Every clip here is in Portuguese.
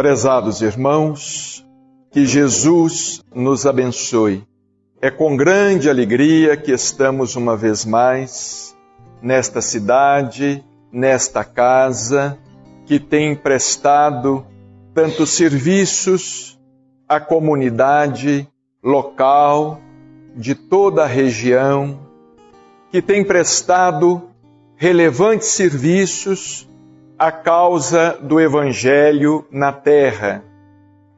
Prezados irmãos, que Jesus nos abençoe. É com grande alegria que estamos uma vez mais nesta cidade, nesta casa, que tem prestado tantos serviços à comunidade local de toda a região, que tem prestado relevantes serviços à causa do Evangelho na terra.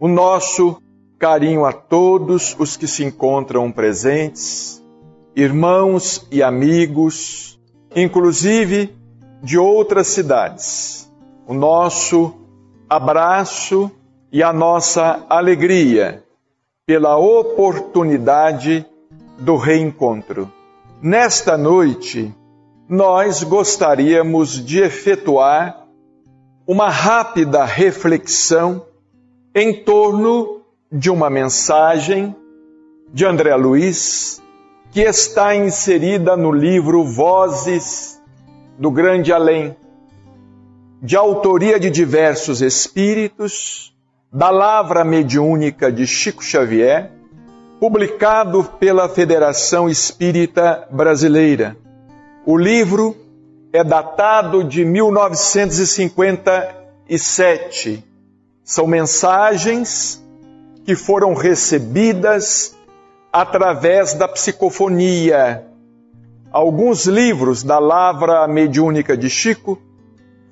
O nosso carinho a todos os que se encontram presentes, irmãos e amigos, inclusive de outras cidades. O nosso abraço e a nossa alegria pela oportunidade do reencontro. Nesta noite, nós gostaríamos de efetuar uma rápida reflexão em torno de uma mensagem de André Luiz que está inserida no livro Vozes do Grande Além, de autoria de diversos espíritos, da Lavra Mediúnica de Chico Xavier, publicado pela Federação Espírita Brasileira. O livro é datado de 1957. São mensagens que foram recebidas através da psicofonia. Alguns livros da Lavra Mediúnica de Chico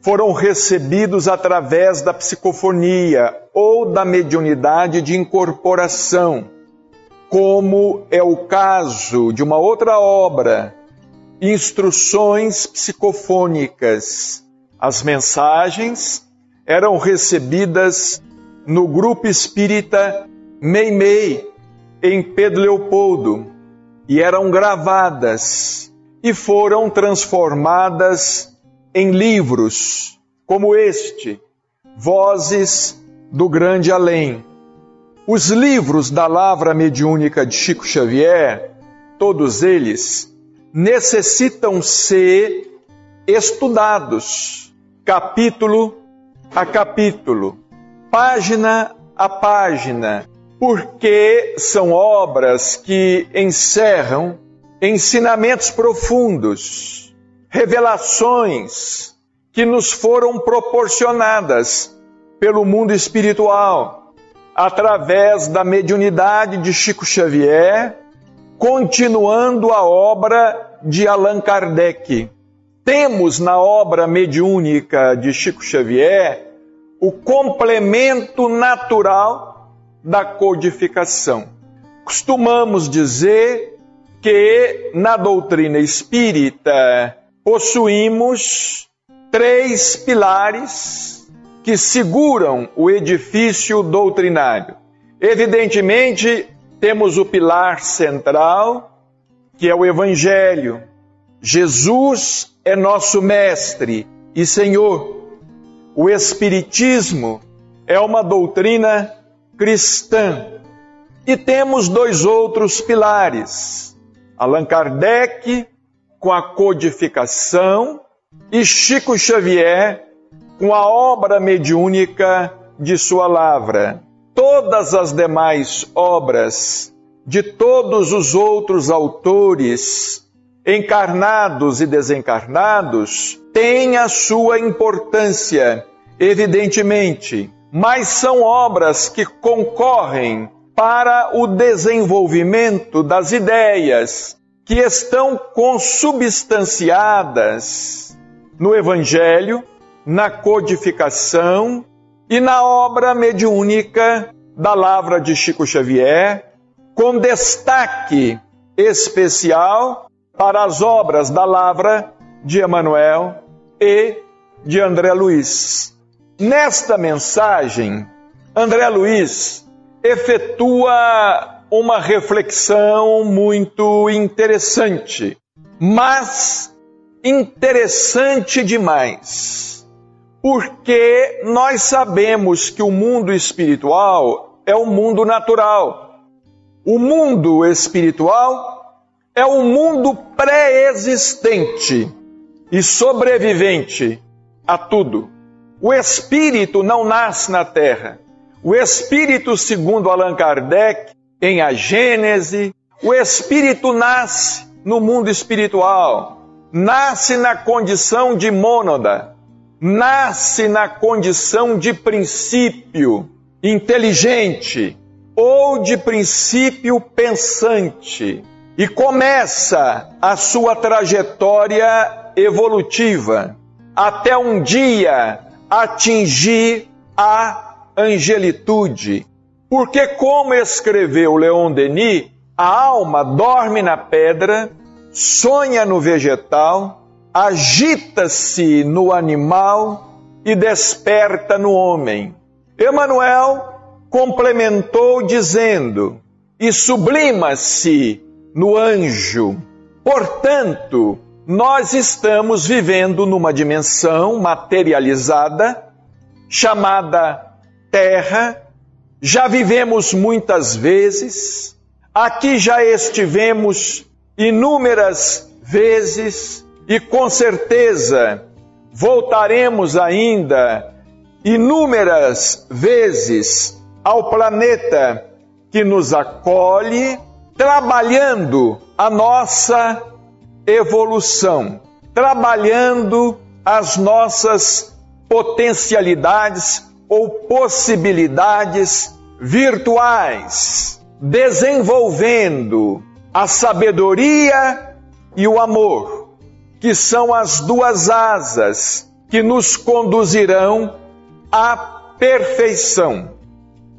foram recebidos através da psicofonia ou da mediunidade de incorporação, como é o caso de uma outra obra, Instruções Psicofônicas. As mensagens eram recebidas no grupo espírita Meimei, em Pedro Leopoldo, e eram gravadas e foram transformadas em livros, como este, Vozes do Grande Além. Os livros da Lavra Mediúnica de Chico Xavier, todos eles, necessitam ser estudados, capítulo a capítulo, página a página, porque são obras que encerram ensinamentos profundos, revelações que nos foram proporcionadas pelo mundo espiritual, através da mediunidade de Chico Xavier, continuando a obra de Allan Kardec. Temos na obra mediúnica de Chico Xavier o complemento natural da codificação. Costumamos dizer que na doutrina espírita possuímos três pilares que seguram o edifício doutrinário. Evidentemente, temos o pilar central, que é o Evangelho. Jesus é nosso Mestre e Senhor. O Espiritismo é uma doutrina cristã. E temos dois outros pilares: Allan Kardec, com a codificação, e Chico Xavier, com a obra mediúnica de sua lavra. Todas as demais obras de todos os outros autores, encarnados e desencarnados, têm a sua importância, evidentemente, mas são obras que concorrem para o desenvolvimento das ideias que estão consubstanciadas no Evangelho, na codificação e na obra mediúnica da Lavra de Chico Xavier, com destaque especial para as obras da Lavra de Emanuel e de André Luiz. Nesta mensagem, André Luiz efetua uma reflexão muito interessante, mas interessante demais, porque nós sabemos que o mundo espiritual é o mundo natural. O mundo espiritual é o mundo pré-existente e sobrevivente a tudo. O espírito não nasce na terra. O espírito, segundo Allan Kardec, em A Gênese, o espírito nasce no mundo espiritual, nasce na condição de mônada, nasce na condição de princípio inteligente ou de princípio pensante e começa a sua trajetória evolutiva até um dia atingir a angelitude. Porque, como escreveu Leon Denis, a alma dorme na pedra, sonha no vegetal, agita-se no animal e desperta no homem. Emmanuel complementou dizendo: e sublima-se no anjo. Portanto, nós estamos vivendo numa dimensão materializada chamada Terra. Já vivemos muitas vezes, aqui já estivemos inúmeras vezes e com certeza voltaremos ainda inúmeras vezes ao planeta que nos acolhe, trabalhando a nossa evolução, trabalhando as nossas potencialidades ou possibilidades virtuais, desenvolvendo a sabedoria e o amor, que são as duas asas que nos conduzirão à perfeição.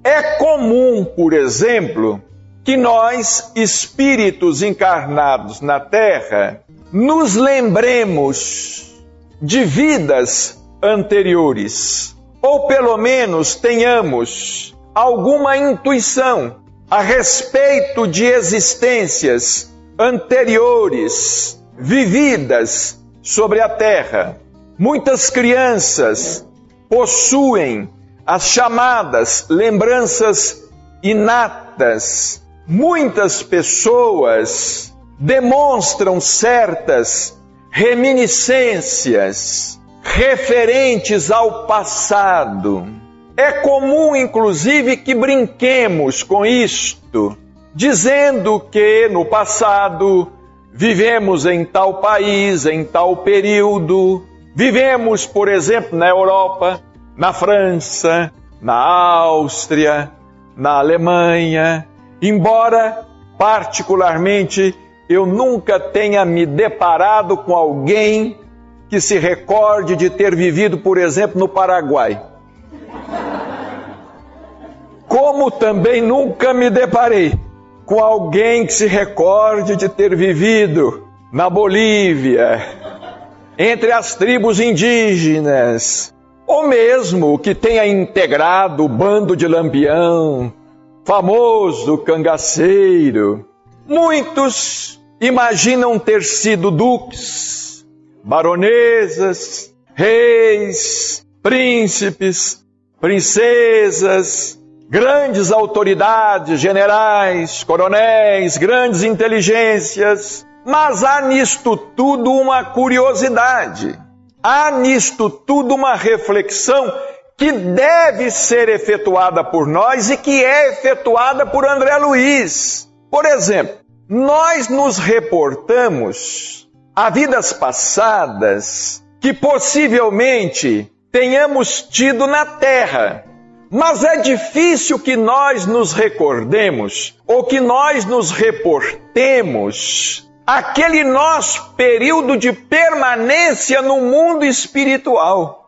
É comum, por exemplo, que nós, espíritos encarnados na Terra, nos lembremos de vidas anteriores, ou pelo menos tenhamos alguma intuição a respeito de existências anteriores vividas sobre a Terra. Muitas crianças possuem as chamadas lembranças inatas muitas pessoas demonstram certas reminiscências referentes ao passado. É comum, inclusive, que brinquemos com isto, dizendo que no passado vivemos em tal país, em tal período, vivemos, por exemplo, na Europa, na França, na Áustria, na Alemanha, Embora, particularmente, eu nunca tenha me deparado com alguém que se recorde de ter vivido, por exemplo, no Paraguai. Como também nunca me deparei com alguém que se recorde de ter vivido na Bolívia, entre as tribos indígenas, ou mesmo que tenha integrado o bando de Lampião, famoso cangaceiro. Muitos imaginam ter sido duques, baronesas, reis, príncipes, princesas, grandes autoridades, generais, coronéis, grandes inteligências. Mas há nisto tudo uma curiosidade, há nisto tudo uma reflexão que deve ser efetuada por nós e que é efetuada por André Luiz. Por exemplo, nós nos reportamos a vidas passadas que possivelmente tenhamos tido na Terra. Mas é difícil que nós nos recordemos ou que nós nos reportemos aquele nosso período de permanência no mundo espiritual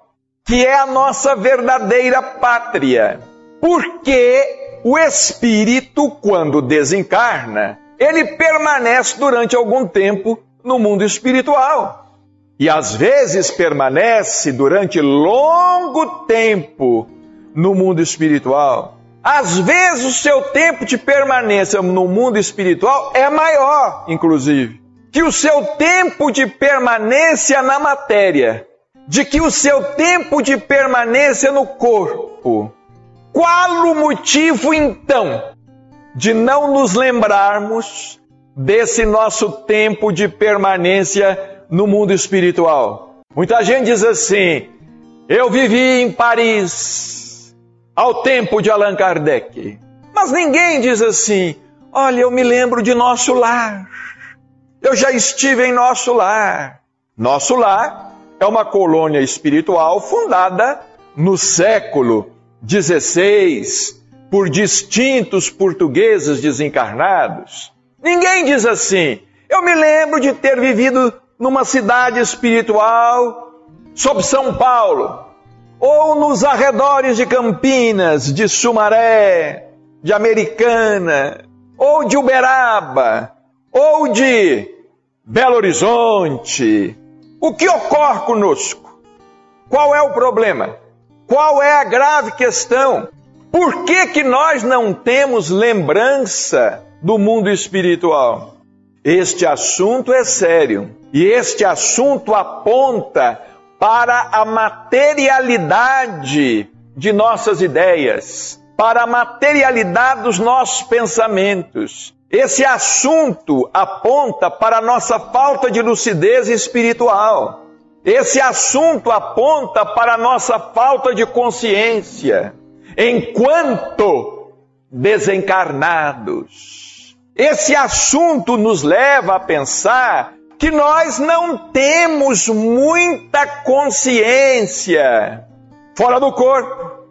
que é a nossa verdadeira pátria. Porque o espírito, quando desencarna, ele permanece durante algum tempo no mundo espiritual. E às vezes permanece durante longo tempo no mundo espiritual. Às vezes o seu tempo de permanência no mundo espiritual é maior, inclusive, que o seu tempo de permanência na matéria de que o seu tempo de permanência no corpo. Qual o motivo então de não nos lembrarmos desse nosso tempo de permanência no mundo espiritual? Muita gente diz assim: Eu vivi em Paris ao tempo de Allan Kardec. Mas ninguém diz assim: olha, eu me lembro de nosso lar. Eu já estive em nosso lar. Nosso lar é uma colônia espiritual fundada no século XVI por distintos portugueses desencarnados. Ninguém diz assim: eu me lembro de ter vivido numa cidade espiritual sob São Paulo, ou nos arredores de Campinas, de Sumaré, de Americana, ou de Uberaba, ou de Belo Horizonte. O que ocorre conosco? Qual é o problema? Qual é a grave questão? Por que, que nós não temos lembrança do mundo espiritual? Este assunto é sério e este assunto aponta para a materialidade de nossas ideias, para a materialidade dos nossos pensamentos. Esse assunto aponta para a nossa falta de lucidez espiritual. Esse assunto aponta para a nossa falta de consciência enquanto desencarnados. Esse assunto nos leva a pensar que nós não temos muita consciência fora do corpo.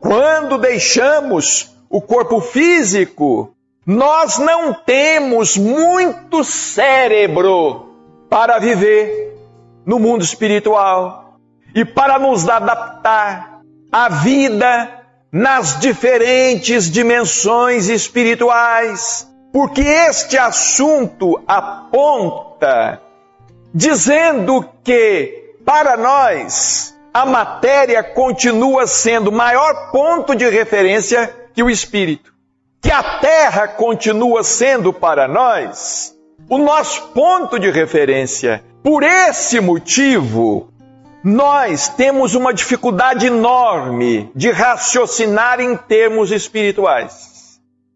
Quando deixamos o corpo físico, nós não temos muito cérebro para viver no mundo espiritual e para nos adaptar à vida nas diferentes dimensões espirituais porque este assunto aponta dizendo que para nós a matéria continua sendo maior ponto de referência que o espírito. Que a terra continua sendo para nós o nosso ponto de referência. Por esse motivo, nós temos uma dificuldade enorme de raciocinar em termos espirituais.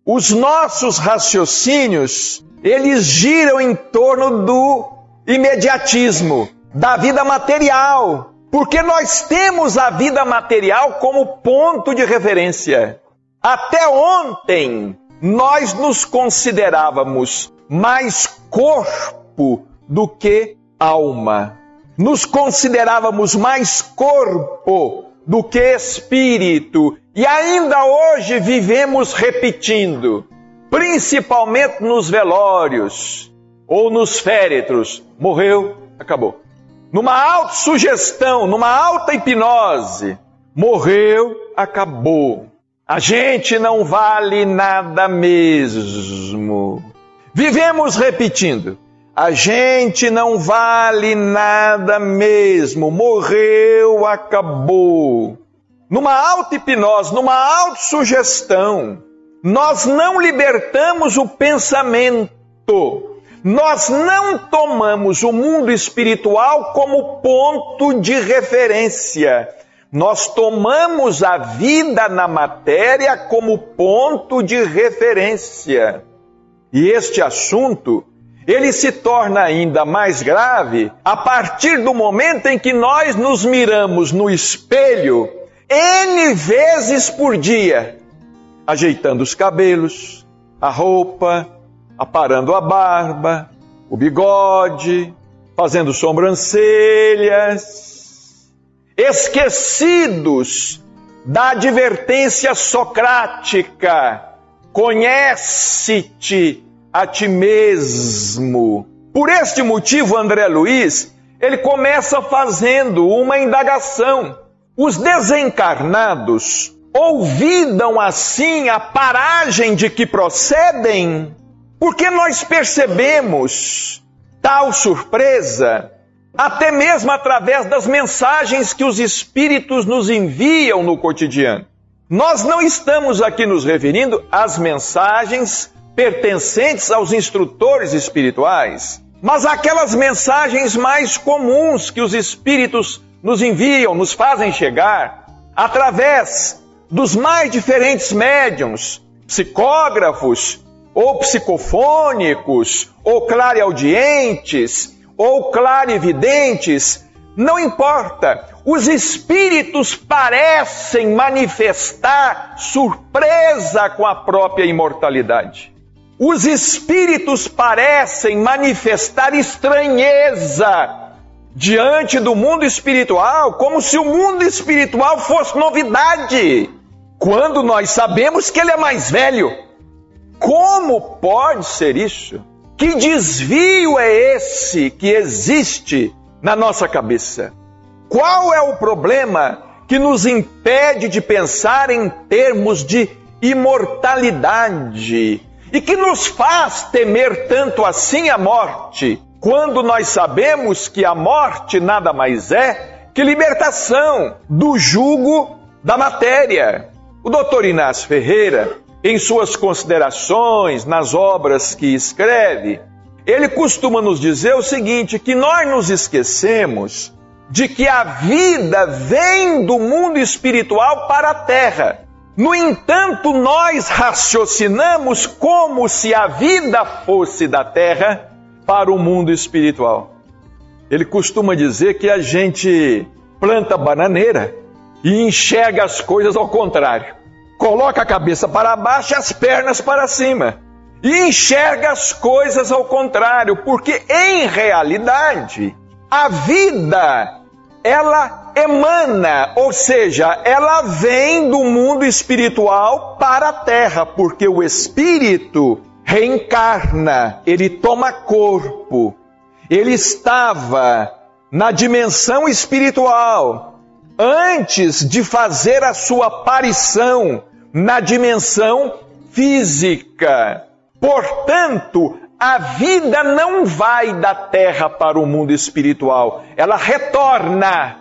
Os nossos raciocínios, eles giram em torno do imediatismo, da vida material, porque nós temos a vida material como ponto de referência. Até ontem, nós nos considerávamos mais corpo do que alma. Nos considerávamos mais corpo do que espírito. E ainda hoje vivemos repetindo, principalmente nos velórios ou nos féretros. Morreu, acabou. Numa autossugestão, numa alta hipnose, morreu, acabou. A gente não vale nada mesmo. Vivemos repetindo. A gente não vale nada mesmo, morreu, acabou. Numa auto-hipnose, numa autossugestão, nós não libertamos o pensamento, nós não tomamos o mundo espiritual como ponto de referência. Nós tomamos a vida na matéria como ponto de referência. E este assunto ele se torna ainda mais grave a partir do momento em que nós nos miramos no espelho N vezes por dia, ajeitando os cabelos, a roupa, aparando a barba, o bigode, fazendo sobrancelhas, esquecidos da advertência socrática: conhece-te a ti mesmo. Por este motivo, André Luiz, ele começa fazendo uma indagação. Os desencarnados ouvidam assim a paragem de que procedem? Porque nós percebemos tal surpresa, até mesmo através das mensagens que os espíritos nos enviam no cotidiano. Nós não estamos aqui nos referindo às mensagens pertencentes aos instrutores espirituais, mas aquelas mensagens mais comuns que os espíritos nos enviam, nos fazem chegar através dos mais diferentes médiums, psicógrafos, ou psicofônicos, ou clareaudientes, ou clarividentes, Não importa. Os espíritos parecem manifestar surpresa com a própria imortalidade. Os espíritos parecem manifestar estranheza diante do mundo espiritual, como se o mundo espiritual fosse novidade, quando nós sabemos que ele é mais velho. Como pode ser isso? Que desvio é esse que existe na nossa cabeça? Qual é o problema que nos impede de pensar em termos de imortalidade? E que nos faz temer tanto assim a morte, quando nós sabemos que a morte nada mais é que libertação do jugo da matéria. O doutor Inácio Ferreira, em suas considerações, nas obras que escreve, ele costuma nos dizer o seguinte: que nós nos esquecemos de que a vida vem do mundo espiritual para a terra. No entanto, nós raciocinamos como se a vida fosse da terra para o mundo espiritual. Ele costuma dizer que a gente planta bananeira e enxerga as coisas ao contrário. Coloca a cabeça para baixo e as pernas para cima. E enxerga as coisas ao contrário, porque em realidade a vida ela emana, ou seja, ela vem do mundo espiritual para a terra, porque o espírito reencarna, ele toma corpo. Ele estava na dimensão espiritual antes de fazer a sua aparição na dimensão física. Portanto, a vida não vai da terra para o mundo espiritual, ela retorna,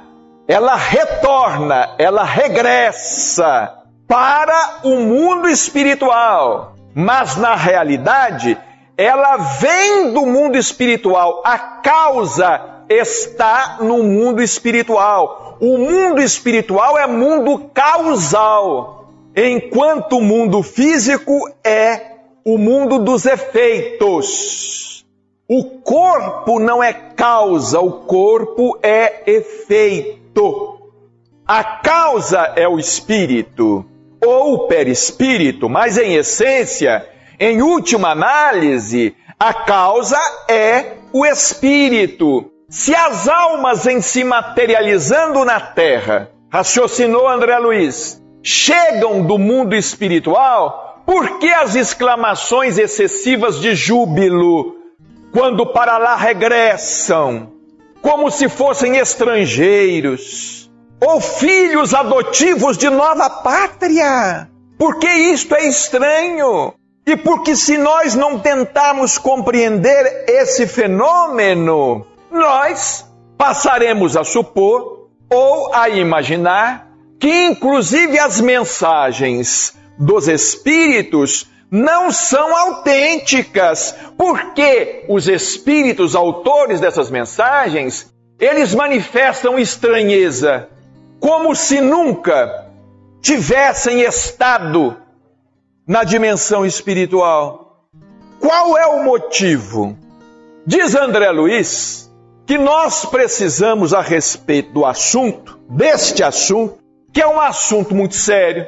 ela retorna, ela regressa para o mundo espiritual. Mas na realidade, ela vem do mundo espiritual, a causa está no mundo espiritual. O mundo espiritual é mundo causal, enquanto o mundo físico é o mundo dos efeitos. O corpo não é causa, o corpo é efeito. A causa é o espírito ou o perispírito, mas em essência, em última análise, a causa é o espírito. Se as almas em se materializando na terra, raciocinou André Luiz, chegam do mundo espiritual, por que as exclamações excessivas de júbilo quando para lá regressam, como se fossem estrangeiros ou filhos adotivos de nova pátria? Porque isto é estranho. E porque se nós não tentarmos compreender esse fenômeno, nós passaremos a supor ou a imaginar que inclusive as mensagens dos espíritos não são autênticas, porque os espíritos autores dessas mensagens, eles manifestam estranheza, como se nunca tivessem estado na dimensão espiritual. Qual é o motivo? Diz André Luiz que nós precisamos a respeito do assunto, deste assunto, que é um assunto muito sério,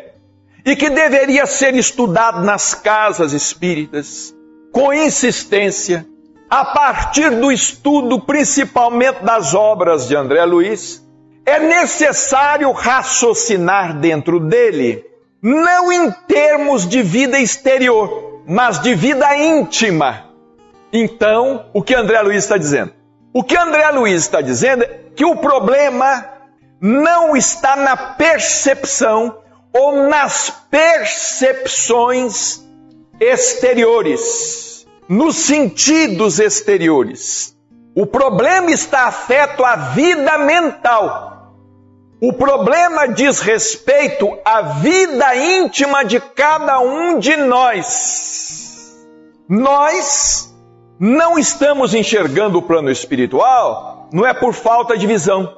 e que deveria ser estudado nas casas espíritas com insistência, a partir do estudo principalmente das obras de André Luiz, é necessário raciocinar dentro dele, não em termos de vida exterior, mas de vida íntima. Então, o que André Luiz está dizendo? O que André Luiz está dizendo é que o problema não está na percepção ou nas percepções exteriores, nos sentidos exteriores. O problema está afeto à vida mental. O problema diz respeito à vida íntima de cada um de nós. Nós não estamos enxergando o plano espiritual, não é por falta de visão,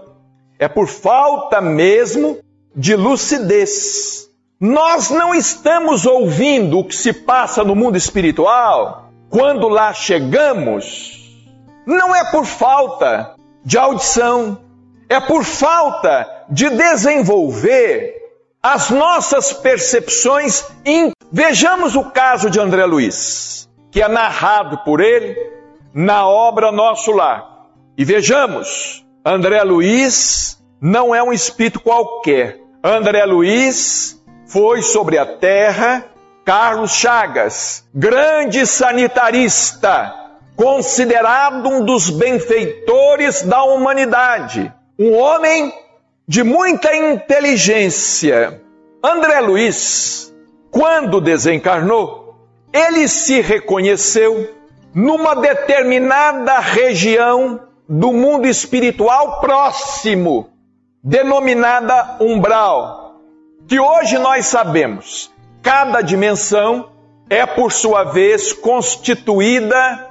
é por falta mesmo de lucidez. Nós não estamos ouvindo o que se passa no mundo espiritual quando lá chegamos. Não é por falta de audição, é por falta de desenvolver as nossas percepções. Vejamos o caso de André Luiz, que é narrado por ele na obra Nosso Lar. E vejamos, André Luiz não é um espírito qualquer. André Luiz foi sobre a terra Carlos Chagas, grande sanitarista, considerado um dos benfeitores da humanidade, um homem de muita inteligência. André Luiz, quando desencarnou, ele se reconheceu numa determinada região do mundo espiritual próximo, denominada umbral, que hoje nós sabemos, cada dimensão é por sua vez constituída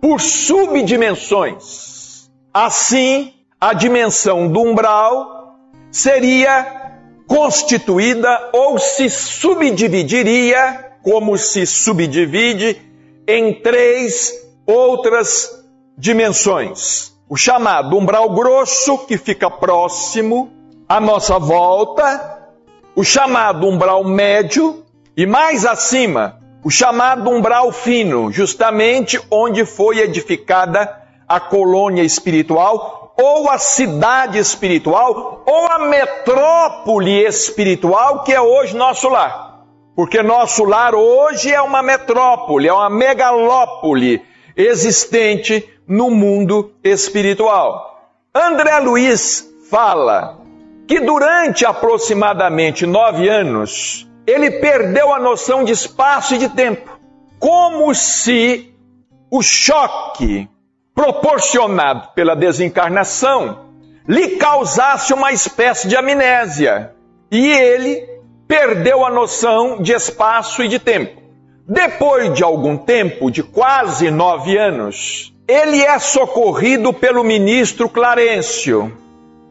por subdimensões. Assim, a dimensão do umbral seria constituída ou se subdividiria, como se subdivide, em três outras dimensões. O chamado umbral grosso, que fica próximo à nossa volta, o chamado umbral médio e mais acima, o chamado umbral fino, justamente onde foi edificada a colônia espiritual, ou a cidade espiritual, ou a metrópole espiritual que é hoje nosso lar. Porque nosso lar hoje é uma metrópole, é uma megalópole existente no mundo espiritual. André Luiz fala que durante aproximadamente nove anos, ele perdeu a noção de espaço e de tempo, como se o choque proporcionado pela desencarnação lhe causasse uma espécie de amnésia e ele perdeu a noção de espaço e de tempo. Depois de algum tempo, de quase nove anos, ele é socorrido pelo ministro Clarencio.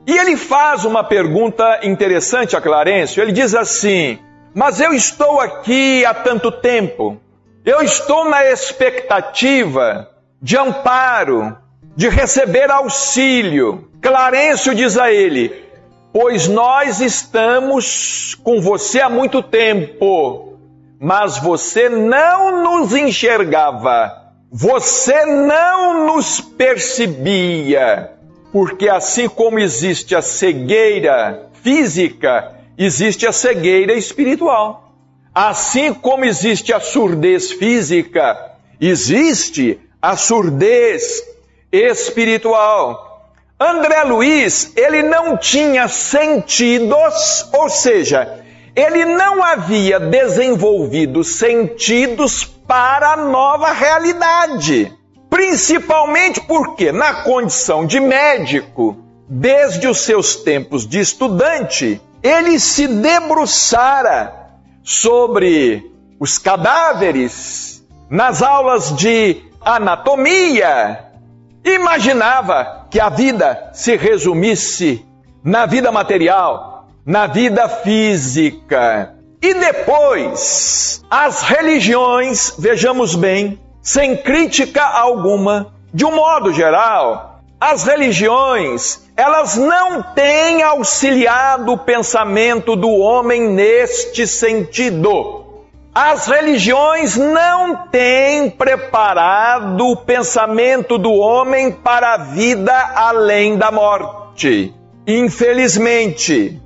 E ele faz uma pergunta interessante a Clarencio. Ele diz assim: mas eu estou aqui há tanto tempo, eu estou na expectativa de amparo, de receber auxílio. Clarencio diz a ele: Pois nós estamos com você há muito tempo, mas você não nos enxergava, você não nos percebia, porque assim como existe a cegueira física, existe a cegueira espiritual. Assim como existe a surdez física, existe a surdez espiritual. André Luiz, ele não tinha sentidos, ou seja, ele não havia desenvolvido sentidos para a nova realidade. Principalmente porque, na condição de médico, desde os seus tempos de estudante, ele se debruçara sobre os cadáveres nas aulas de anatomia. Imaginava que a vida se resumisse na vida material, na vida física. E depois, as religiões, vejamos bem, sem crítica alguma, de um modo geral, as religiões, elas não têm auxiliado o pensamento do homem neste sentido. As religiões não têm preparado o pensamento do homem para a vida além da morte. Infelizmente,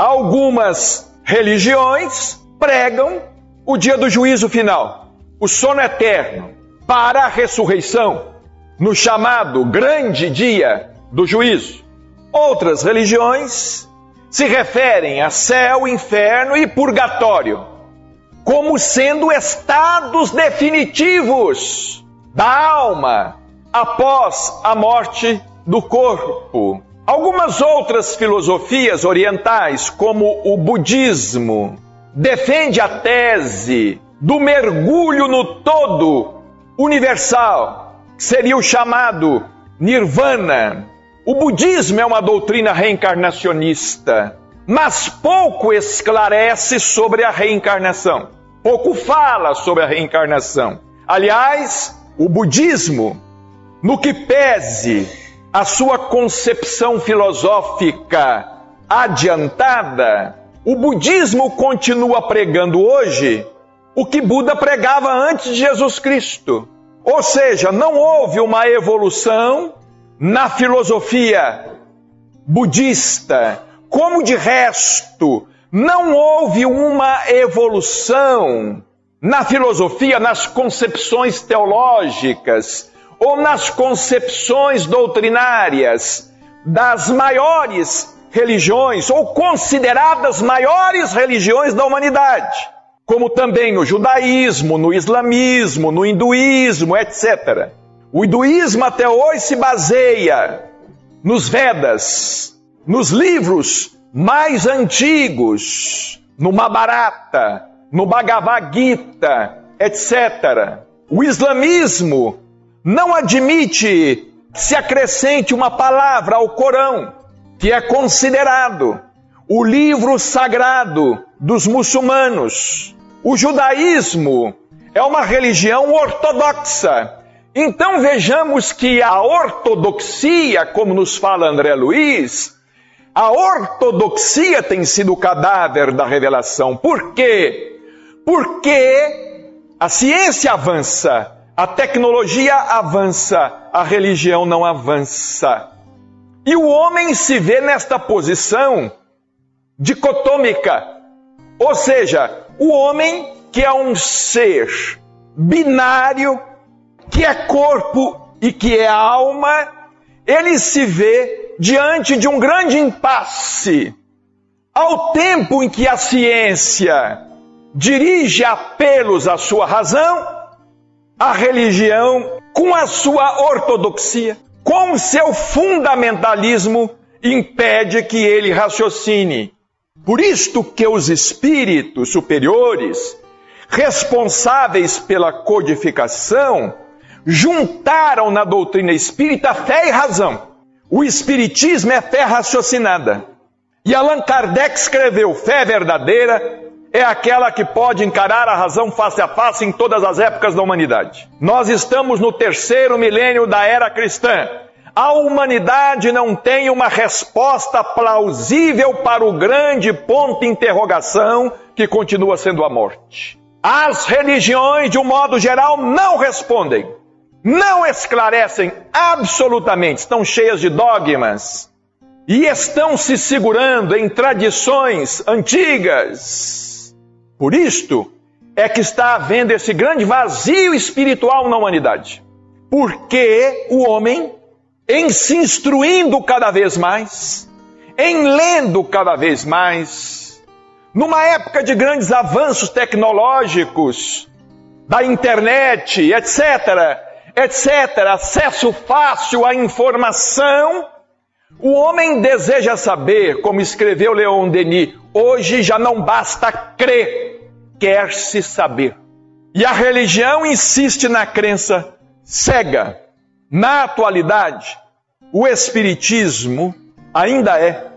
algumas religiões pregam o dia do juízo final, o sono eterno, para a ressurreição no chamado grande dia do juízo. Outras religiões se referem a céu, inferno e purgatório como sendo estados definitivos da alma após a morte do corpo. Algumas outras filosofias orientais, como o budismo, defende a tese do mergulho no todo universal seria o chamado Nirvana. O budismo é uma doutrina reencarnacionista, mas pouco esclarece sobre a reencarnação. Pouco fala sobre a reencarnação. Aliás, o budismo, no que pese a sua concepção filosófica adiantada, o budismo continua pregando hoje o que Buda pregava antes de Jesus Cristo. Ou seja, não houve uma evolução na filosofia budista, como de resto, não houve uma evolução na filosofia, nas concepções teológicas ou nas concepções doutrinárias das maiores religiões ou consideradas maiores religiões da humanidade, como também no judaísmo, no islamismo, no hinduísmo, etc. O hinduísmo até hoje se baseia nos Vedas, nos livros mais antigos, no Mahabharata, no Bhagavad Gita, etc. O islamismo não admite que se acrescente uma palavra ao Corão, que é considerado o livro sagrado dos muçulmanos. O judaísmo é uma religião ortodoxa. Então vejamos que a ortodoxia, como nos fala André Luiz, a ortodoxia tem sido o cadáver da revelação. Por quê? Porque a ciência avança, a tecnologia avança, a religião não avança. E o homem se vê nesta posição dicotômica. Ou seja, o homem que é um ser binário, que é corpo e que é alma, ele se vê diante de um grande impasse. Ao tempo em que a ciência dirige apelos à sua razão, a religião com a sua ortodoxia, com seu fundamentalismo, impede que ele raciocine. Por isto que os espíritos superiores, responsáveis pela codificação, juntaram na doutrina espírita fé e razão. O espiritismo é fé raciocinada. E Allan Kardec escreveu: fé verdadeira é aquela que pode encarar a razão face a face em todas as épocas da humanidade. Nós estamos no terceiro milênio da era cristã. A humanidade não tem uma resposta plausível para o grande ponto de interrogação que continua sendo a morte. As religiões, de um modo geral, não respondem, não esclarecem absolutamente, estão cheias de dogmas e estão se segurando em tradições antigas por isto é que está havendo esse grande vazio espiritual na humanidade. Porque o homem, em se instruindo cada vez mais, em lendo cada vez mais, numa época de grandes avanços tecnológicos, da internet, etc., etc., acesso fácil à informação, o homem deseja saber, como escreveu Leon Denis, hoje já não basta crer, quer-se saber. E a religião insiste na crença cega. Na atualidade, o Espiritismo ainda é,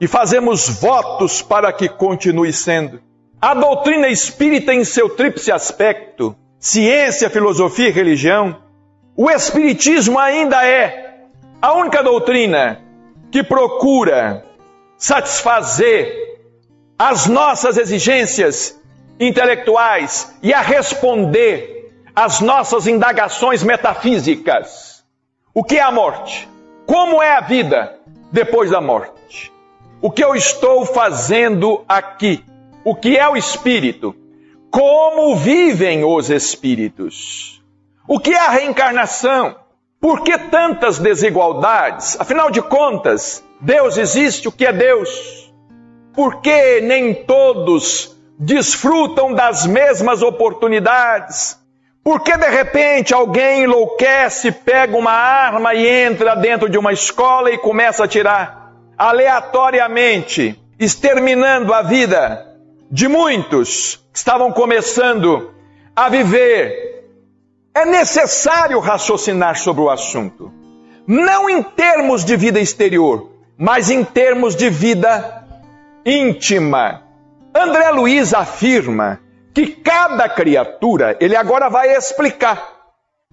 e fazemos votos para que continue sendo. A doutrina espírita, em seu tríplice aspecto, ciência, filosofia e religião, o Espiritismo ainda é a única doutrina que procura satisfazer as nossas exigências intelectuais e a responder às nossas indagações metafísicas. O que é a morte? Como é a vida depois da morte? O que eu estou fazendo aqui? O que é o espírito? Como vivem os espíritos? O que é a reencarnação? Por que tantas desigualdades? Afinal de contas, Deus existe, o que é Deus? Por que nem todos desfrutam das mesmas oportunidades. Porque de repente alguém enlouquece, pega uma arma e entra dentro de uma escola e começa a atirar aleatoriamente, exterminando a vida de muitos que estavam começando a viver. É necessário raciocinar sobre o assunto, não em termos de vida exterior, mas em termos de vida íntima. André Luiz afirma que cada criatura, ele agora vai explicar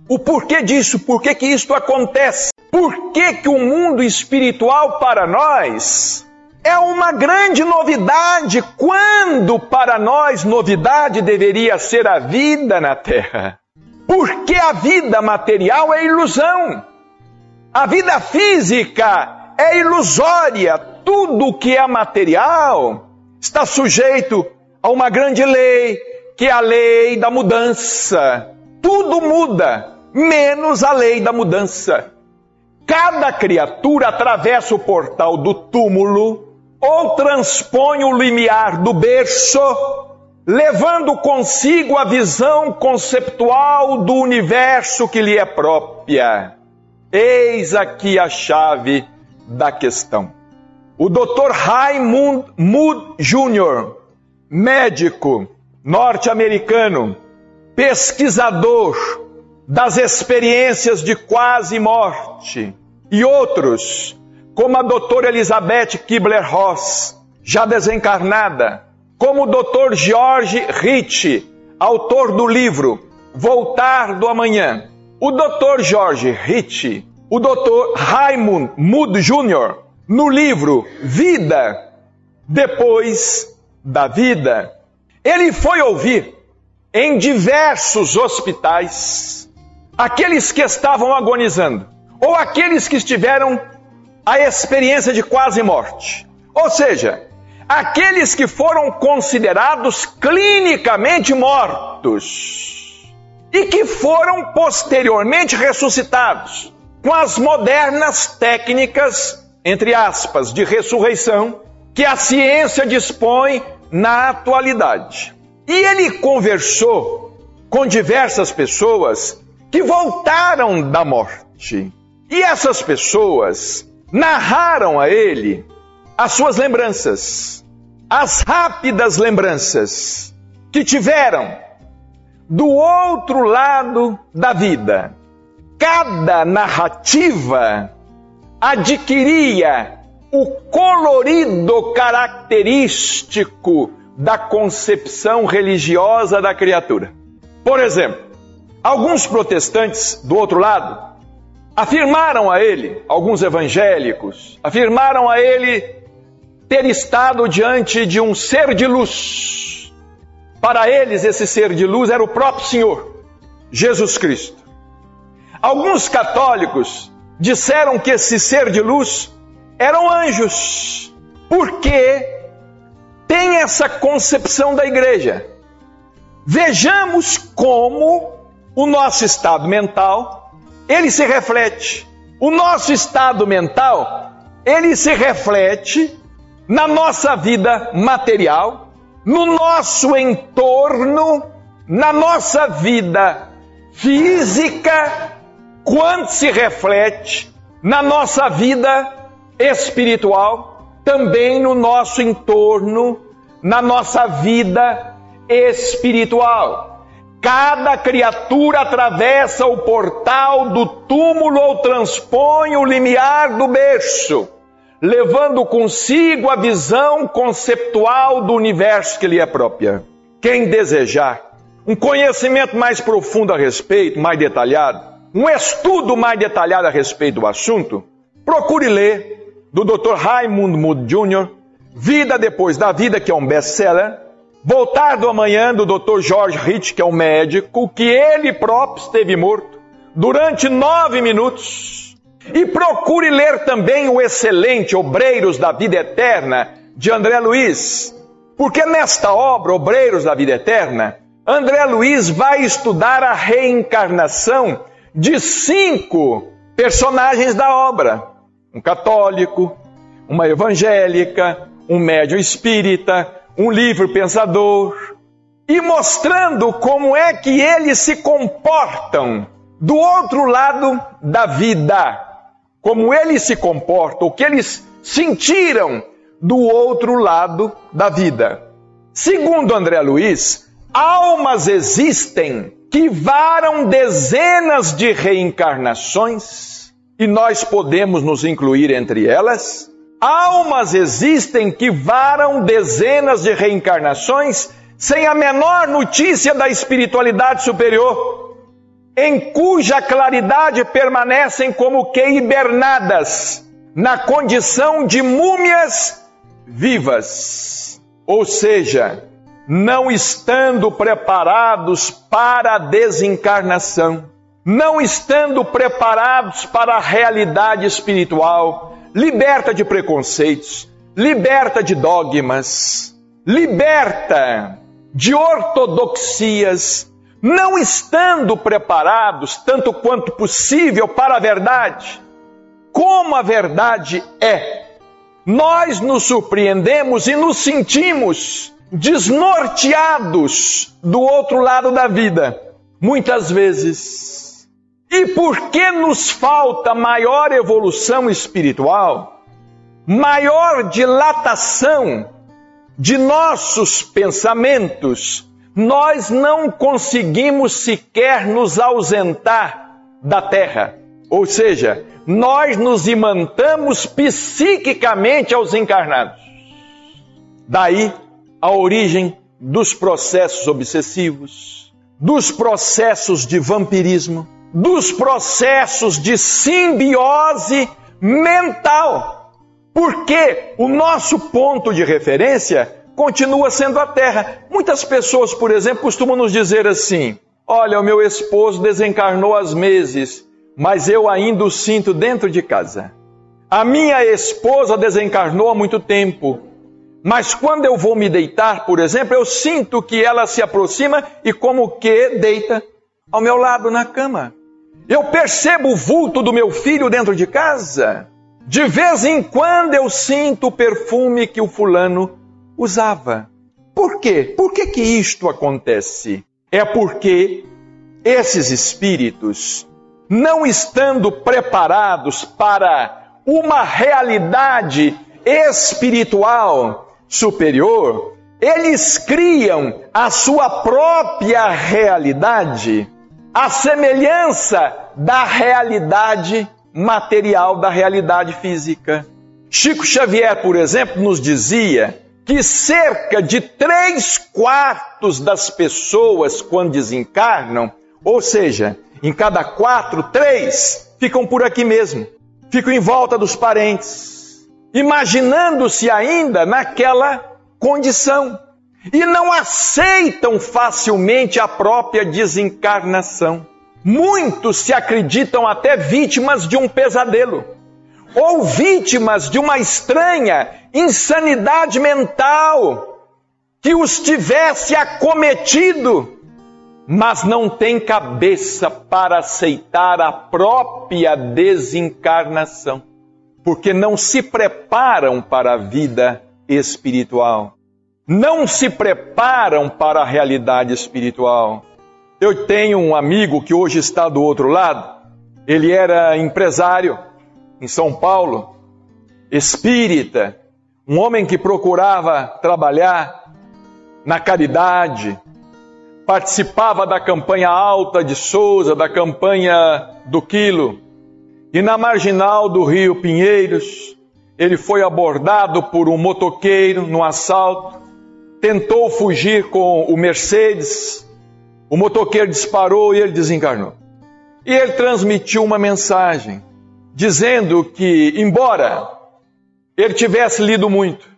o porquê disso, por que isto acontece. Por que, o mundo espiritual para nós é uma grande novidade, quando para nós novidade deveria ser a vida na terra? Porque a vida material é ilusão. A vida física é ilusória. Tudo que é material está sujeito a uma grande lei, que é a lei da mudança. Tudo muda, menos a lei da mudança. Cada criatura atravessa o portal do túmulo ou transpõe o limiar do berço, levando consigo a visão conceptual do universo que lhe é própria. Eis aqui a chave da questão. O Dr. Raymond Mood Jr., médico norte-americano, pesquisador das experiências de quase morte, e outros, como a doutora Elizabeth Kibler-Ross, já desencarnada, como o doutor George Rich, autor do livro Voltar do Amanhã, o doutor George Rich, o doutor Raymond Mood Jr., no livro Vida Depois da Vida, ele foi ouvir em diversos hospitais aqueles que estavam agonizando ou aqueles que estiveram a experiência de quase morte. Ou seja, aqueles que foram considerados clinicamente mortos e que foram posteriormente ressuscitados com as modernas técnicas, entre aspas, de ressurreição que a ciência dispõe na atualidade. E ele conversou com diversas pessoas que voltaram da morte. E essas pessoas narraram a ele as suas lembranças, as rápidas lembranças que tiveram do outro lado da vida. Cada narrativa adquiria o colorido característico da concepção religiosa da criatura. Por exemplo, alguns protestantes do outro lado afirmaram a ele, alguns evangélicos, afirmaram a ele ter estado diante de um ser de luz. Para eles, esse ser de luz era o próprio Senhor, Jesus Cristo. Alguns católicos disseram que esse ser de luz eram anjos, porque tem essa concepção da igreja. Vejamos como o nosso estado mental ele se reflete. O nosso estado mental, ele se reflete na nossa vida material, no nosso entorno, na nossa vida física, quanto se reflete na nossa vida espiritual, também no nosso entorno, na nossa vida espiritual. Cada criatura atravessa o portal do túmulo ou transpõe o limiar do berço, levando consigo a visão conceptual do universo que lhe é própria. Quem desejar um conhecimento mais profundo a respeito, mais detalhado, um estudo mais detalhado a respeito do assunto, procure ler do Dr. Raymond Mood Jr., Vida Depois da Vida, que é um best-seller, Voltar do amanhã do Dr. George Rich, que é um médico, que ele próprio esteve morto durante nove minutos. E procure ler também o excelente Obreiros da Vida Eterna, de André Luiz, porque nesta obra, Obreiros da Vida Eterna, André Luiz vai estudar a reencarnação de cinco personagens da obra: um católico, uma evangélica, um médium espírita, um livre pensador, e mostrando como é que eles se comportam do outro lado da vida, como eles se comportam, o que eles sentiram do outro lado da vida. Segundo André Luiz, almas existem que varam dezenas de reencarnações e nós podemos nos incluir entre elas. Almas existem que varam dezenas de reencarnações sem a menor notícia da espiritualidade superior. em cuja claridade permanecem como que hibernadas, na condição de múmias vivas. Ou seja, não estando preparados para a desencarnação, não estando preparados para a realidade espiritual, liberta de preconceitos, liberta de dogmas, liberta de ortodoxias, não estando preparados tanto quanto possível para a verdade, como a verdade é. Nós nos surpreendemos e nos sentimos desnorteados do outro lado da vida, muitas vezes. E por que nos falta maior evolução espiritual, maior dilatação de nossos pensamentos, nós não conseguimos sequer nos ausentar da terra. Ou seja, nós nos imantamos psiquicamente aos encarnados. Daí a origem dos processos obsessivos, dos processos de vampirismo, dos processos de simbiose mental. Porque o nosso ponto de referência continua sendo a terra. Muitas pessoas, por exemplo, costumam nos dizer assim: Olha, o meu esposo desencarnou há meses, mas eu ainda o sinto dentro de casa. A minha esposa desencarnou há muito tempo, mas quando eu vou me deitar, por exemplo, eu sinto que ela se aproxima e como que deita ao meu lado na cama. Eu percebo o vulto do meu filho dentro de casa. De vez em quando eu sinto o perfume que o fulano usava. Por quê? Por que que isto acontece? É porque esses espíritos, não estando preparados para uma realidade espiritual superior, eles criam a sua própria realidade, a semelhança da realidade material, da realidade física. Chico Xavier, por exemplo, nos dizia que cerca de três quartos das pessoas, quando desencarnam, ou seja, em cada quatro, três ficam por aqui mesmo, ficam em volta dos parentes imaginando-se ainda naquela condição e não aceitam facilmente a própria desencarnação. Muitos se acreditam até vítimas de um pesadelo ou vítimas de uma estranha insanidade mental que os tivesse acometido, mas não têm cabeça para aceitar a própria desencarnação porque não se preparam para a vida espiritual, não se preparam para a realidade espiritual. Eu tenho um amigo que hoje está do outro lado, ele era empresário em São Paulo, espírita, um homem que procurava trabalhar na caridade, participava da campanha Alta de Souza, da campanha do Quilo, e na marginal do rio Pinheiros, ele foi abordado por um motoqueiro no assalto, tentou fugir com o Mercedes, o motoqueiro disparou e ele desencarnou. E ele transmitiu uma mensagem dizendo que, embora ele tivesse lido muito,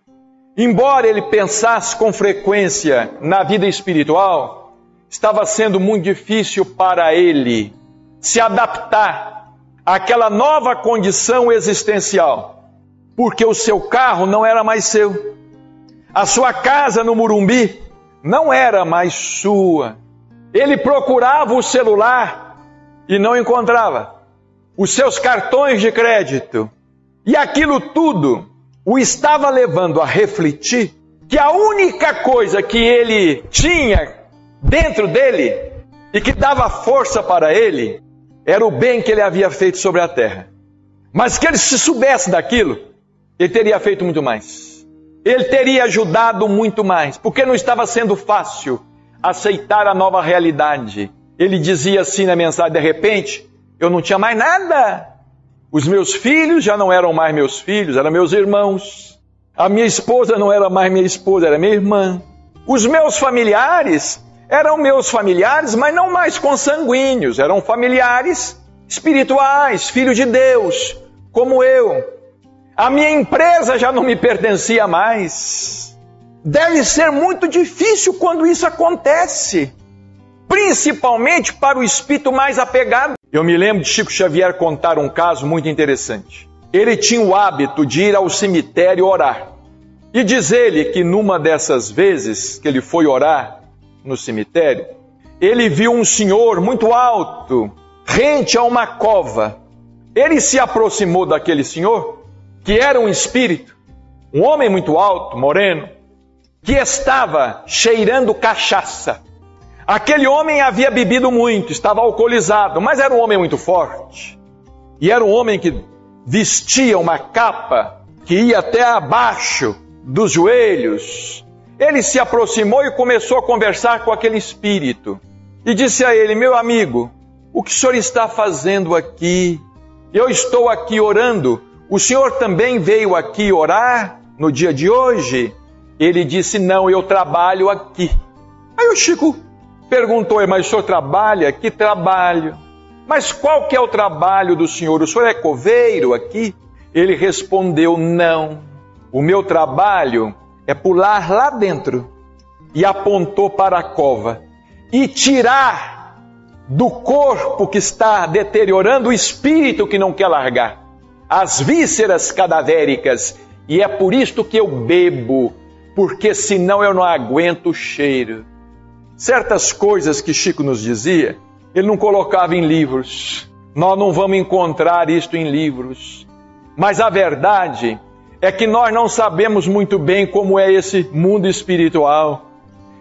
embora ele pensasse com frequência na vida espiritual, estava sendo muito difícil para ele se adaptar aquela nova condição existencial, porque o seu carro não era mais seu, a sua casa no Murumbi não era mais sua. Ele procurava o celular e não encontrava, os seus cartões de crédito, e aquilo tudo o estava levando a refletir que a única coisa que ele tinha dentro dele e que dava força para ele era o bem que ele havia feito sobre a terra. Mas que ele se soubesse daquilo, ele teria feito muito mais. Ele teria ajudado muito mais, porque não estava sendo fácil aceitar a nova realidade. Ele dizia assim na mensagem: de repente, eu não tinha mais nada. Os meus filhos já não eram mais meus filhos, eram meus irmãos. A minha esposa não era mais minha esposa, era minha irmã. Os meus familiares Eram meus familiares, mas não mais consanguíneos, eram familiares espirituais, filhos de Deus, como eu. A minha empresa já não me pertencia mais. Deve ser muito difícil quando isso acontece, principalmente para o espírito mais apegado. Eu me lembro de Chico Xavier contar um caso muito interessante. Ele tinha o hábito de ir ao cemitério orar. E diz ele que numa dessas vezes que ele foi orar no cemitério, ele viu um senhor muito alto, rente a uma cova. Ele se aproximou daquele senhor, que era um espírito, um homem muito alto, moreno, que estava cheirando cachaça. Aquele homem havia bebido muito, estava alcoolizado, mas era um homem muito forte. E era um homem que vestia uma capa que ia até abaixo dos joelhos, ele se aproximou e começou a conversar com aquele espírito. E disse a ele: Meu amigo, o que o senhor está fazendo aqui? Eu estou aqui orando. O senhor também veio aqui orar no dia de hoje? Ele disse: Não, eu trabalho aqui. Aí o Chico perguntou: Mas o senhor trabalha? Que trabalho? Mas qual que é o trabalho do senhor? O senhor é coveiro aqui? Ele respondeu: Não. O meu trabalho é pular lá dentro e apontou para a cova e tirar do corpo que está deteriorando o espírito que não quer largar, as vísceras cadavéricas, e é por isto que eu bebo, porque senão eu não aguento o cheiro. Certas coisas que Chico nos dizia, ele não colocava em livros. Nós não vamos encontrar isto em livros. Mas a verdade é que nós não sabemos muito bem como é esse mundo espiritual.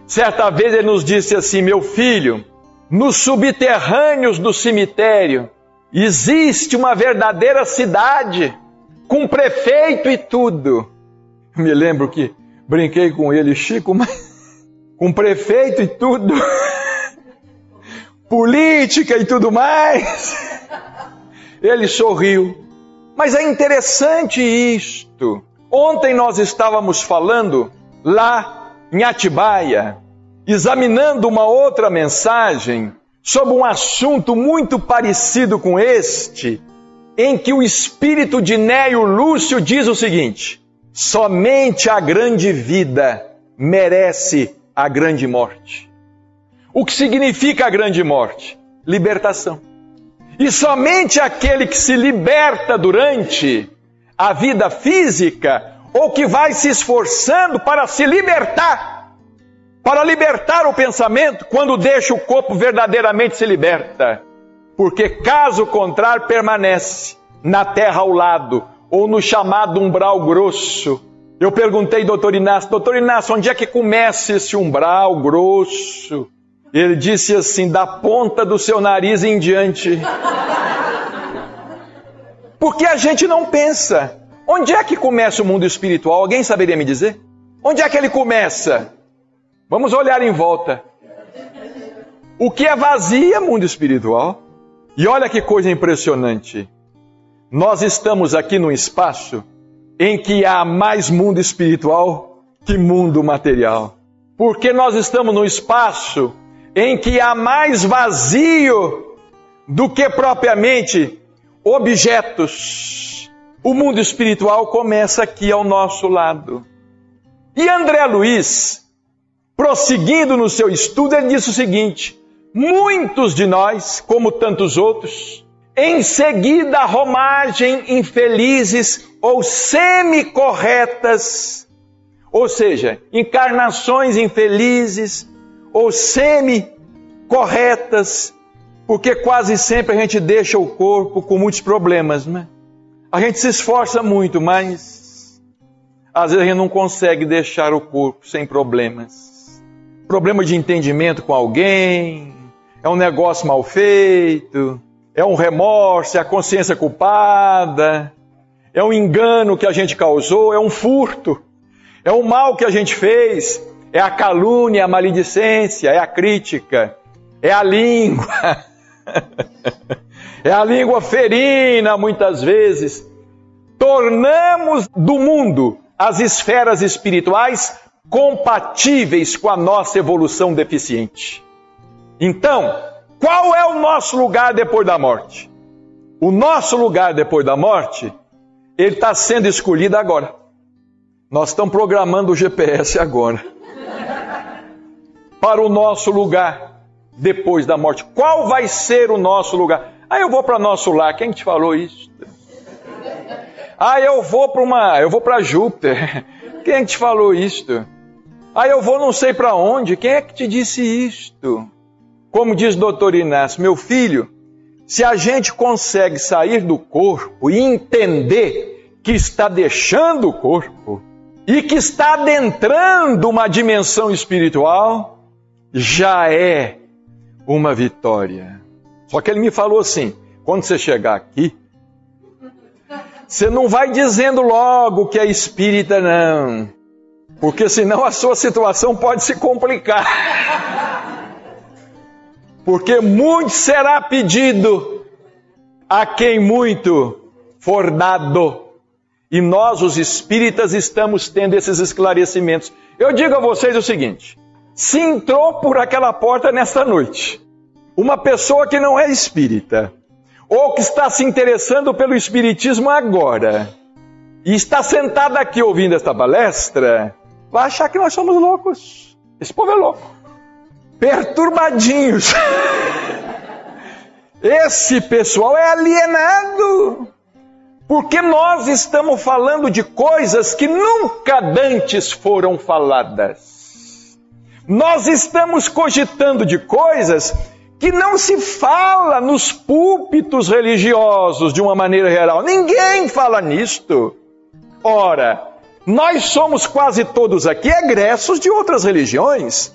Certa vez ele nos disse assim: Meu filho, nos subterrâneos do cemitério existe uma verdadeira cidade, com prefeito e tudo. Me lembro que brinquei com ele, Chico, mas com prefeito e tudo, política e tudo mais. Ele sorriu. Mas é interessante isto. Ontem nós estávamos falando lá em Atibaia, examinando uma outra mensagem sobre um assunto muito parecido com este, em que o espírito de Néio Lúcio diz o seguinte: somente a grande vida merece a grande morte. O que significa a grande morte? Libertação. E somente aquele que se liberta durante a vida física ou que vai se esforçando para se libertar, para libertar o pensamento, quando deixa o corpo verdadeiramente se liberta. Porque caso contrário, permanece na terra ao lado ou no chamado umbral grosso. Eu perguntei, doutor Inácio, doutor Inácio, onde é que começa esse umbral grosso? Ele disse assim: da ponta do seu nariz em diante. Porque a gente não pensa. Onde é que começa o mundo espiritual? Alguém saberia me dizer? Onde é que ele começa? Vamos olhar em volta. O que é vazio é mundo espiritual. E olha que coisa impressionante. Nós estamos aqui num espaço em que há mais mundo espiritual que mundo material. Porque nós estamos num espaço em que há mais vazio do que propriamente objetos. O mundo espiritual começa aqui ao nosso lado. E André Luiz, prosseguindo no seu estudo, ele disse o seguinte: muitos de nós, como tantos outros, em seguida a romagem infelizes ou semi-corretas, ou seja, encarnações infelizes ou semi-corretas, porque quase sempre a gente deixa o corpo com muitos problemas, né? A gente se esforça muito, mas às vezes a gente não consegue deixar o corpo sem problemas. Problema de entendimento com alguém, é um negócio mal feito, é um remorso, é a consciência culpada, é um engano que a gente causou, é um furto, é um mal que a gente fez, é a calúnia, a maledicência, é a crítica, é a língua. é a língua ferina, muitas vezes. Tornamos do mundo as esferas espirituais compatíveis com a nossa evolução deficiente. Então, qual é o nosso lugar depois da morte? O nosso lugar depois da morte, ele está sendo escolhido agora. Nós estamos programando o GPS agora. Para o nosso lugar depois da morte. Qual vai ser o nosso lugar? Ah, eu vou para nosso lar. Quem te falou isso? Ah, eu vou para uma, eu vou para Júpiter. Quem te falou isto? Ah, eu vou não sei para onde. Quem é que te disse isto? Como diz doutor Inácio, meu filho, se a gente consegue sair do corpo e entender que está deixando o corpo e que está adentrando uma dimensão espiritual, já é uma vitória. Só que ele me falou assim: quando você chegar aqui, você não vai dizendo logo que é espírita, não. Porque senão a sua situação pode se complicar. Porque muito será pedido a quem muito for dado. E nós, os espíritas, estamos tendo esses esclarecimentos. Eu digo a vocês o seguinte: se entrou por aquela porta nesta noite uma pessoa que não é espírita, ou que está se interessando pelo espiritismo agora, e está sentada aqui ouvindo esta palestra, vai achar que nós somos loucos. Esse povo é louco. Perturbadinhos. Esse pessoal é alienado. Porque nós estamos falando de coisas que nunca dantes foram faladas. Nós estamos cogitando de coisas que não se fala nos púlpitos religiosos de uma maneira geral. Ninguém fala nisto. Ora, nós somos quase todos aqui egressos de outras religiões.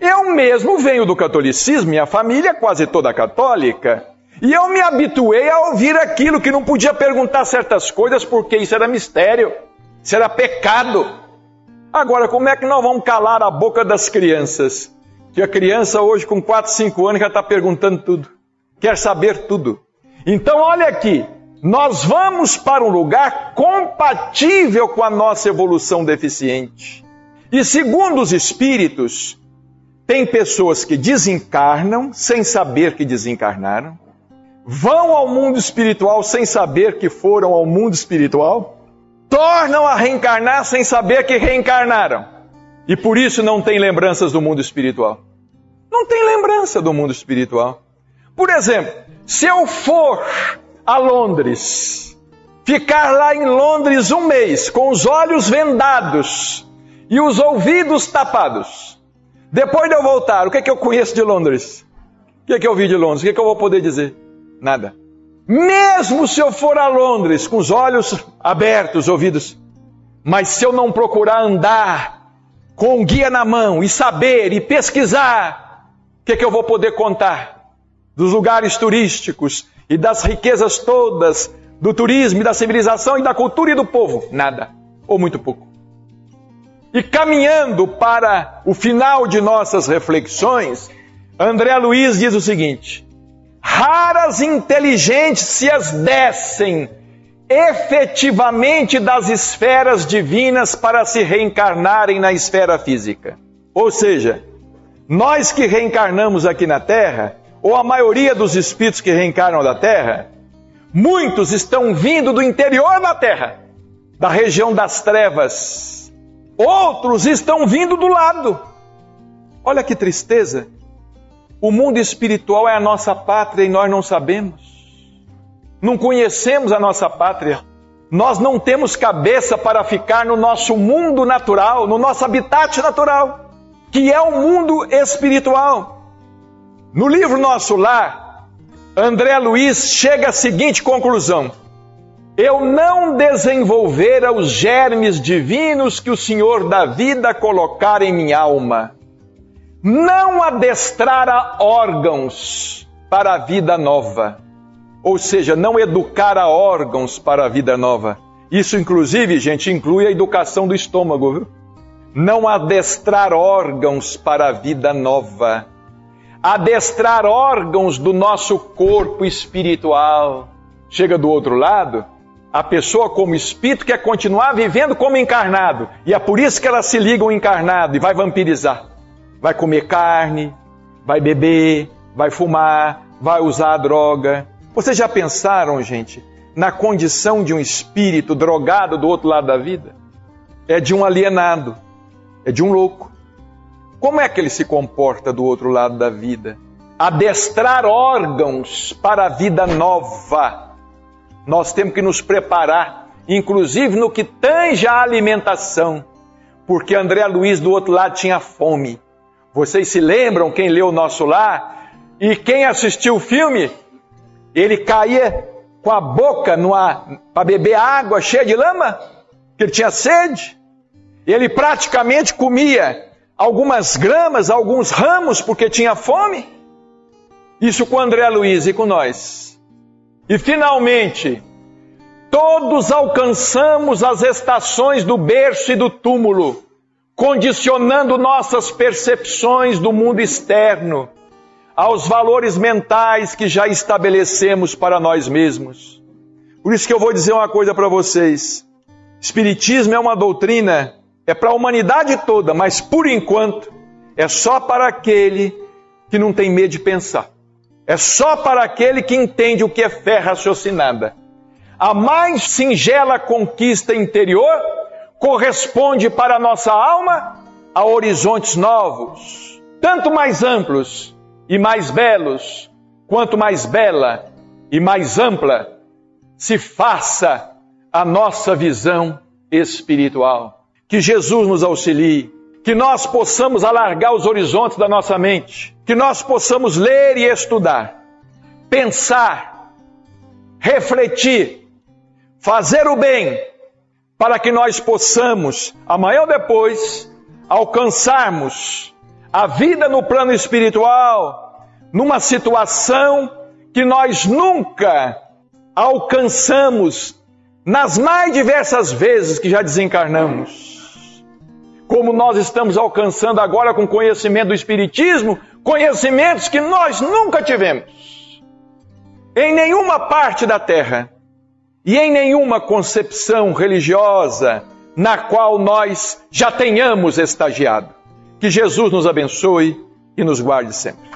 Eu mesmo venho do catolicismo, minha família é quase toda católica. E eu me habituei a ouvir aquilo que não podia perguntar certas coisas porque isso era mistério, isso era pecado. Agora, como é que nós vamos calar a boca das crianças? Que a criança hoje com 4, 5 anos já está perguntando tudo, quer saber tudo. Então, olha aqui, nós vamos para um lugar compatível com a nossa evolução deficiente. E segundo os espíritos, tem pessoas que desencarnam sem saber que desencarnaram, vão ao mundo espiritual sem saber que foram ao mundo espiritual, tornam a reencarnar sem saber que reencarnaram, e por isso não tem lembranças do mundo espiritual. Não tem lembrança do mundo espiritual. Por exemplo, se eu for a Londres, ficar lá em Londres um mês, com os olhos vendados e os ouvidos tapados. Depois de eu voltar, o que é que eu conheço de Londres? O que é que eu vi de Londres? O que é que eu vou poder dizer? Nada. Mesmo se eu for a Londres com os olhos abertos, ouvidos, mas se eu não procurar andar com um guia na mão e saber e pesquisar, o que é que eu vou poder contar? Dos lugares turísticos, e das riquezas todas do turismo e da civilização e da cultura e do povo? Nada, ou muito pouco. E caminhando para o final de nossas reflexões, André Luiz diz o seguinte: raras inteligências descem efetivamente das esferas divinas para se reencarnarem na esfera física. Ou seja, nós que reencarnamos aqui na Terra, ou a maioria dos espíritos que reencarnam da Terra, muitos estão vindo do interior da Terra, da região das trevas. Outros estão vindo do lado. Olha que tristeza. O mundo espiritual é a nossa pátria e nós não sabemos. Não conhecemos a nossa pátria. Nós não temos cabeça para ficar no nosso mundo natural, no nosso habitat natural, que é o mundo espiritual. No livro Nosso Lar, André Luiz chega à seguinte conclusão: Eu não desenvolvera os germes divinos que o Senhor da vida colocara em minha alma, não adestrara órgãos para a vida nova, ou seja, não educara órgãos para a vida nova. Isso, inclusive, gente, inclui a educação do estômago, viu? Não adestrar órgãos para a vida nova adestrar órgãos do nosso corpo espiritual. Chega do outro lado, A pessoa, como espírito, quer continuar vivendo como encarnado. E é por isso que ela se liga ao encarnado e vai vampirizar. Vai comer carne, vai beber, vai fumar, vai usar droga. Vocês já pensaram, gente, na condição de um espírito drogado do outro lado da vida? É de um alienado, é de um louco. Como é que ele se comporta do outro lado da vida? Adestrar órgãos para a vida nova. Nós temos que nos preparar, inclusive no que tange a alimentação, porque André Luiz do outro lado tinha fome. Vocês se lembram quem leu o nosso lar? E quem assistiu o filme? Ele caía com a boca para beber água cheia de lama, que ele tinha sede. Ele praticamente comia algumas gramas, alguns ramos, porque tinha fome. Isso com André Luiz e com nós. E finalmente, todos alcançamos as estações do berço e do túmulo, condicionando nossas percepções do mundo externo aos valores mentais que já estabelecemos para nós mesmos. Por isso que eu vou dizer uma coisa para vocês. Espiritismo é uma doutrina, é para a humanidade toda, mas por enquanto é só para aquele que não tem medo de pensar. É só para aquele que entende o que é fé raciocinada. A mais singela conquista interior corresponde para a nossa alma a horizontes novos, tanto mais amplos e mais belos, quanto mais bela e mais ampla se faça a nossa visão espiritual. Que Jesus nos auxilie, que nós possamos alargar os horizontes da nossa mente, que nós possamos ler e estudar, pensar, refletir, fazer o bem, para que nós possamos, amanhã ou depois, alcançarmos a vida no plano espiritual, numa situação que nós nunca alcançamos nas mais diversas vezes que já desencarnamos. Como nós estamos alcançando agora com conhecimento do Espiritismo, conhecimentos que nós nunca tivemos. Em nenhuma parte da Terra e em nenhuma concepção religiosa na qual nós já tenhamos estagiado. Que Jesus nos abençoe e nos guarde sempre.